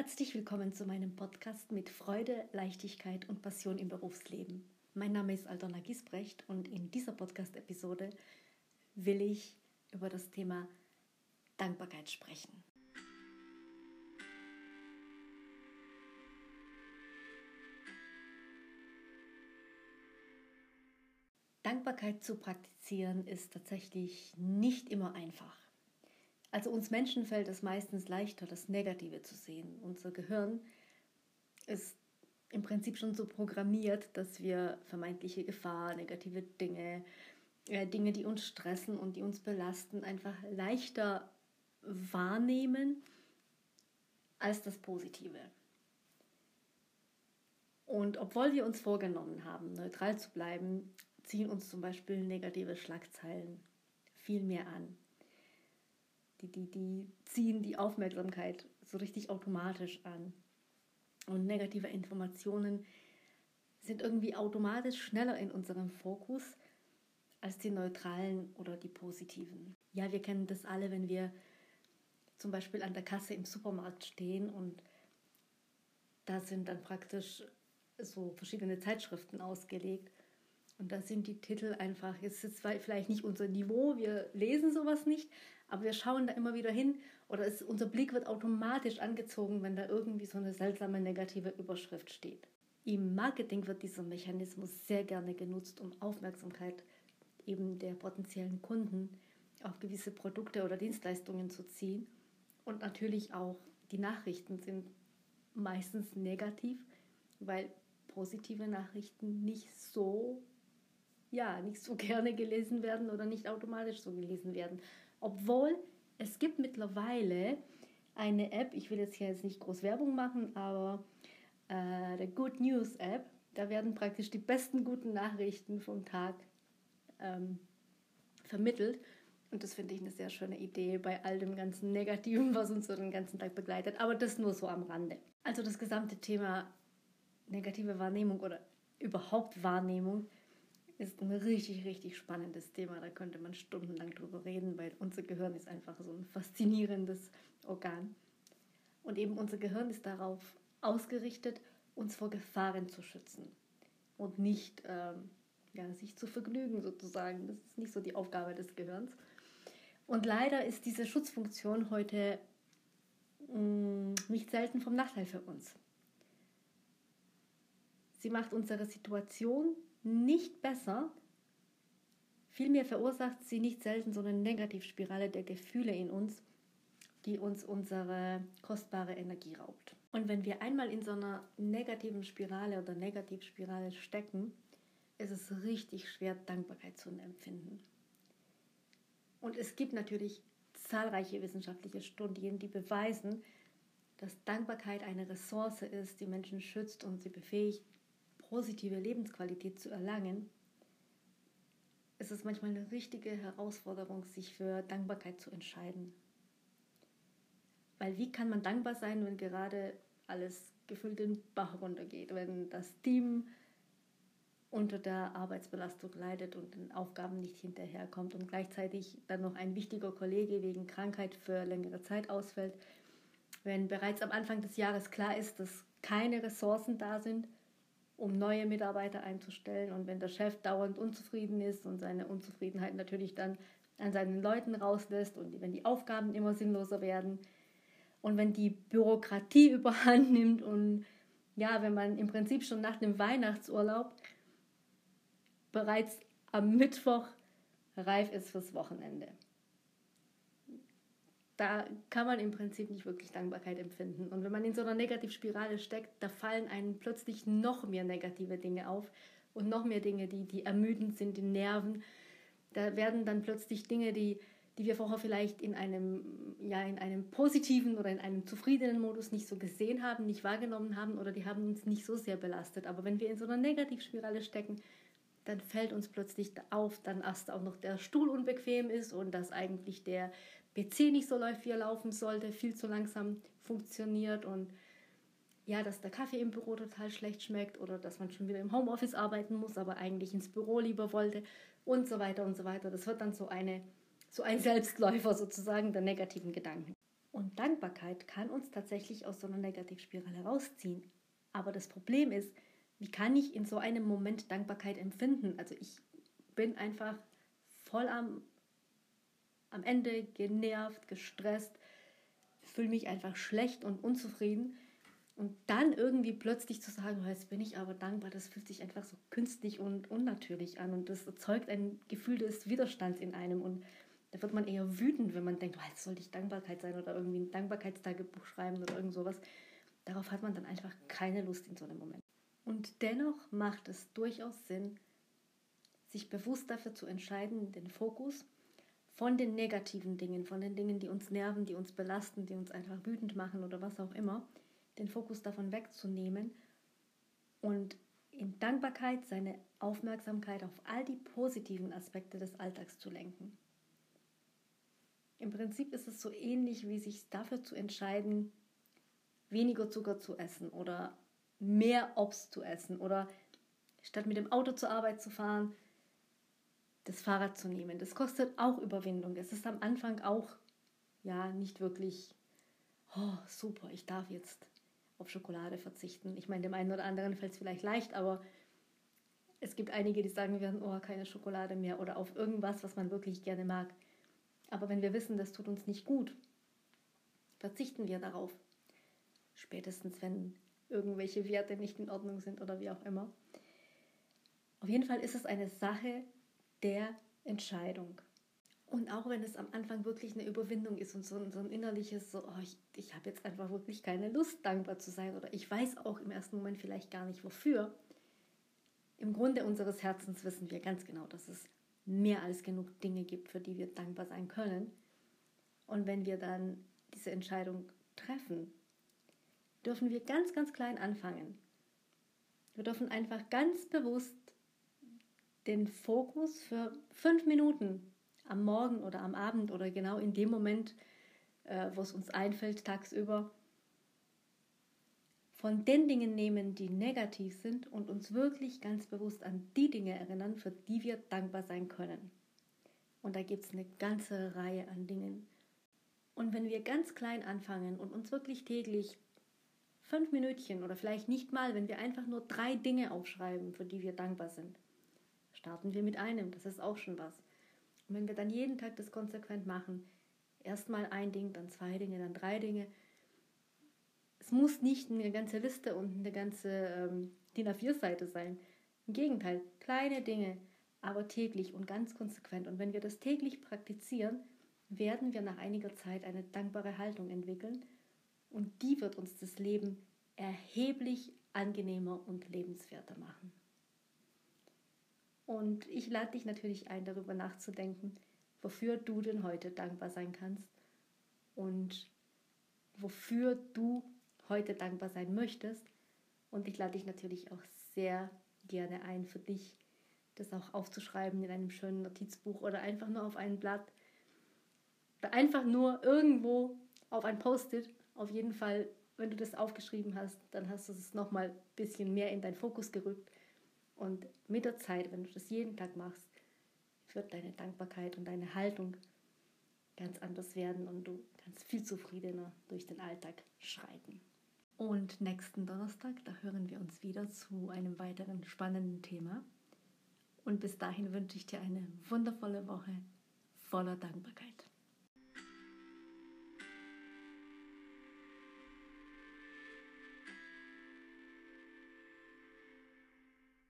Herzlich willkommen zu meinem Podcast mit Freude, Leichtigkeit und Passion im Berufsleben. Mein Name ist Aldona Gisbrecht und in dieser Podcast-Episode will ich über das Thema Dankbarkeit sprechen. Dankbarkeit zu praktizieren ist tatsächlich nicht immer einfach. Also uns Menschen fällt es meistens leichter, das Negative zu sehen. Unser Gehirn ist im Prinzip schon so programmiert, dass wir vermeintliche Gefahr, negative Dinge, äh, Dinge, die uns stressen und die uns belasten, einfach leichter wahrnehmen als das Positive. Und obwohl wir uns vorgenommen haben, neutral zu bleiben, ziehen uns zum Beispiel negative Schlagzeilen viel mehr an die, die, die ziehen die Aufmerksamkeit so richtig automatisch an. Und negative Informationen sind irgendwie automatisch schneller in unserem Fokus als die neutralen oder die positiven. Ja, wir kennen das alle, wenn wir zum Beispiel an der Kasse im Supermarkt stehen und da sind dann praktisch so verschiedene Zeitschriften ausgelegt. Und da sind die Titel einfach, es ist vielleicht nicht unser Niveau, wir lesen sowas nicht, aber wir schauen da immer wieder hin oder es, unser Blick wird automatisch angezogen, wenn da irgendwie so eine seltsame negative Überschrift steht. Im Marketing wird dieser Mechanismus sehr gerne genutzt, um Aufmerksamkeit eben der potenziellen Kunden auf gewisse Produkte oder Dienstleistungen zu ziehen. Und natürlich auch die Nachrichten sind meistens negativ, weil positive Nachrichten nicht so ja, nicht so gerne gelesen werden oder nicht automatisch so gelesen werden. Obwohl es gibt mittlerweile eine App, ich will jetzt hier jetzt nicht groß Werbung machen, aber äh, der Good News App, da werden praktisch die besten guten Nachrichten vom Tag ähm, vermittelt. Und das finde ich eine sehr schöne Idee bei all dem ganzen Negativen, was uns so den ganzen Tag begleitet. Aber das nur so am Rande. Also das gesamte Thema negative Wahrnehmung oder überhaupt Wahrnehmung ist ein richtig, richtig spannendes Thema. Da könnte man stundenlang drüber reden, weil unser Gehirn ist einfach so ein faszinierendes Organ. Und eben unser Gehirn ist darauf ausgerichtet, uns vor Gefahren zu schützen und nicht ähm, ja, sich zu vergnügen sozusagen. Das ist nicht so die Aufgabe des Gehirns. Und leider ist diese Schutzfunktion heute mh, mm, nicht selten vom Nachteil für uns. Sie macht unsere Situation nicht besser, vielmehr verursacht sie nicht selten so eine Negativspirale der Gefühle in uns, die uns unsere kostbare Energie raubt. Und wenn wir einmal in so einer negativen Spirale oder Negativspirale stecken, ist es richtig schwer, Dankbarkeit zu empfinden. Und es gibt natürlich zahlreiche wissenschaftliche Studien, die beweisen, dass Dankbarkeit eine Ressource ist, die Menschen schützt und sie befähigt, positive Lebensqualität zu erlangen, ist es manchmal eine richtige Herausforderung, sich für Dankbarkeit zu entscheiden. Weil wie kann man dankbar sein, wenn gerade alles gefüllt den Bach runtergeht, wenn das Team unter der Arbeitsbelastung leidet und den Aufgaben nicht hinterherkommt und gleichzeitig dann noch ein wichtiger Kollege wegen Krankheit für längere Zeit ausfällt, wenn bereits am Anfang des Jahres klar ist, dass keine Ressourcen da sind um neue Mitarbeiter einzustellen. Und wenn der Chef dauernd unzufrieden ist und seine Unzufriedenheit natürlich dann an seinen Leuten rauslässt und wenn die Aufgaben immer sinnloser werden und wenn die Bürokratie überhand nimmt und ja, wenn man im Prinzip schon nach dem Weihnachtsurlaub bereits am Mittwoch reif ist fürs Wochenende da kann man im Prinzip nicht wirklich Dankbarkeit empfinden. Und wenn man in so einer Negativspirale steckt, da fallen einem plötzlich noch mehr negative Dinge auf und noch mehr Dinge, die, die ermüdend sind, die Nerven. Da werden dann plötzlich Dinge, die, die wir vorher vielleicht in einem, ja, in einem positiven oder in einem zufriedenen Modus nicht so gesehen haben, nicht wahrgenommen haben oder die haben uns nicht so sehr belastet. Aber wenn wir in so einer Negativspirale stecken, dann fällt uns plötzlich auf, dann erst auch noch der Stuhl unbequem ist und dass eigentlich der PC nicht so läuft, wie er laufen sollte, viel zu langsam funktioniert und ja, dass der Kaffee im Büro total schlecht schmeckt oder dass man schon wieder im Homeoffice arbeiten muss, aber eigentlich ins Büro lieber wollte und so weiter und so weiter. Das wird dann so, eine, so ein Selbstläufer sozusagen der negativen Gedanken. Und Dankbarkeit kann uns tatsächlich aus so einer Negativspirale herausziehen. Aber das Problem ist, wie kann ich in so einem Moment Dankbarkeit empfinden? Also ich bin einfach voll am, am Ende genervt, gestresst, fühle mich einfach schlecht und unzufrieden. Und dann irgendwie plötzlich zu sagen, jetzt bin ich aber dankbar, das fühlt sich einfach so künstlich und unnatürlich an. Und das erzeugt ein Gefühl des Widerstands in einem. Und da wird man eher wütend, wenn man denkt, oh, jetzt sollte ich Dankbarkeit sein oder irgendwie ein Dankbarkeitstagebuch schreiben oder irgend sowas. Darauf hat man dann einfach keine Lust in so einem Moment. Und dennoch macht es durchaus Sinn, sich bewusst dafür zu entscheiden, den Fokus von den negativen Dingen, von den Dingen, die uns nerven, die uns belasten, die uns einfach wütend machen oder was auch immer, den Fokus davon wegzunehmen und in Dankbarkeit seine Aufmerksamkeit auf all die positiven Aspekte des Alltags zu lenken. Im Prinzip ist es so ähnlich wie sich dafür zu entscheiden, weniger Zucker zu essen oder mehr Obst zu essen oder statt mit dem Auto zur Arbeit zu fahren, das Fahrrad zu nehmen. Das kostet auch Überwindung. Es ist am Anfang auch ja nicht wirklich oh, super, ich darf jetzt auf Schokolade verzichten. Ich meine, dem einen oder anderen fällt es vielleicht leicht, aber es gibt einige, die sagen werden, oh, keine Schokolade mehr oder auf irgendwas, was man wirklich gerne mag. Aber wenn wir wissen, das tut uns nicht gut, verzichten wir darauf. Spätestens, wenn irgendwelche Werte nicht in Ordnung sind oder wie auch immer. Auf jeden Fall ist es eine Sache der Entscheidung. Und auch wenn es am Anfang wirklich eine Überwindung ist und so ein, so ein innerliches, so, oh, ich, ich habe jetzt einfach wirklich keine Lust, dankbar zu sein oder ich weiß auch im ersten Moment vielleicht gar nicht wofür. Im Grunde unseres Herzens wissen wir ganz genau, dass es mehr als genug Dinge gibt, für die wir dankbar sein können. Und wenn wir dann diese Entscheidung treffen, dürfen wir ganz, ganz klein anfangen. Wir dürfen einfach ganz bewusst den Fokus für fünf Minuten am Morgen oder am Abend oder genau in dem Moment, äh, wo es uns einfällt, tagsüber, von den Dingen nehmen, die negativ sind und uns wirklich ganz bewusst an die Dinge erinnern, für die wir dankbar sein können. Und da gibt es eine ganze Reihe an Dingen. Und wenn wir ganz klein anfangen und uns wirklich täglich fünf Minütchen oder vielleicht nicht mal, wenn wir einfach nur drei Dinge aufschreiben, für die wir dankbar sind, starten wir mit einem, das ist auch schon was. Und wenn wir dann jeden Tag das konsequent machen, erstmal ein Ding, dann zwei Dinge, dann drei Dinge, es muss nicht eine ganze Liste und eine ganze ähm, DIN A4-Seite sein. Im Gegenteil, kleine Dinge, aber täglich und ganz konsequent. Und wenn wir das täglich praktizieren, werden wir nach einiger Zeit eine dankbare Haltung entwickeln und die wird uns das Leben erheblich angenehmer und lebenswerter machen. Und ich lade dich natürlich ein, darüber nachzudenken, wofür du denn heute dankbar sein kannst und wofür du heute dankbar sein möchtest. Und ich lade dich natürlich auch sehr gerne ein, für dich das auch aufzuschreiben in einem schönen Notizbuch oder einfach nur auf ein Blatt. Oder einfach nur irgendwo auf ein Post-it. Auf jeden Fall, wenn du das aufgeschrieben hast, dann hast du es nochmal ein bisschen mehr in deinen Fokus gerückt. Und mit der Zeit, wenn du das jeden Tag machst, wird deine Dankbarkeit und deine Haltung ganz anders werden und du kannst viel zufriedener durch den Alltag schreiten. Und nächsten Donnerstag, da hören wir uns wieder zu einem weiteren spannenden Thema. Und bis dahin wünsche ich dir eine wundervolle Woche voller Dankbarkeit.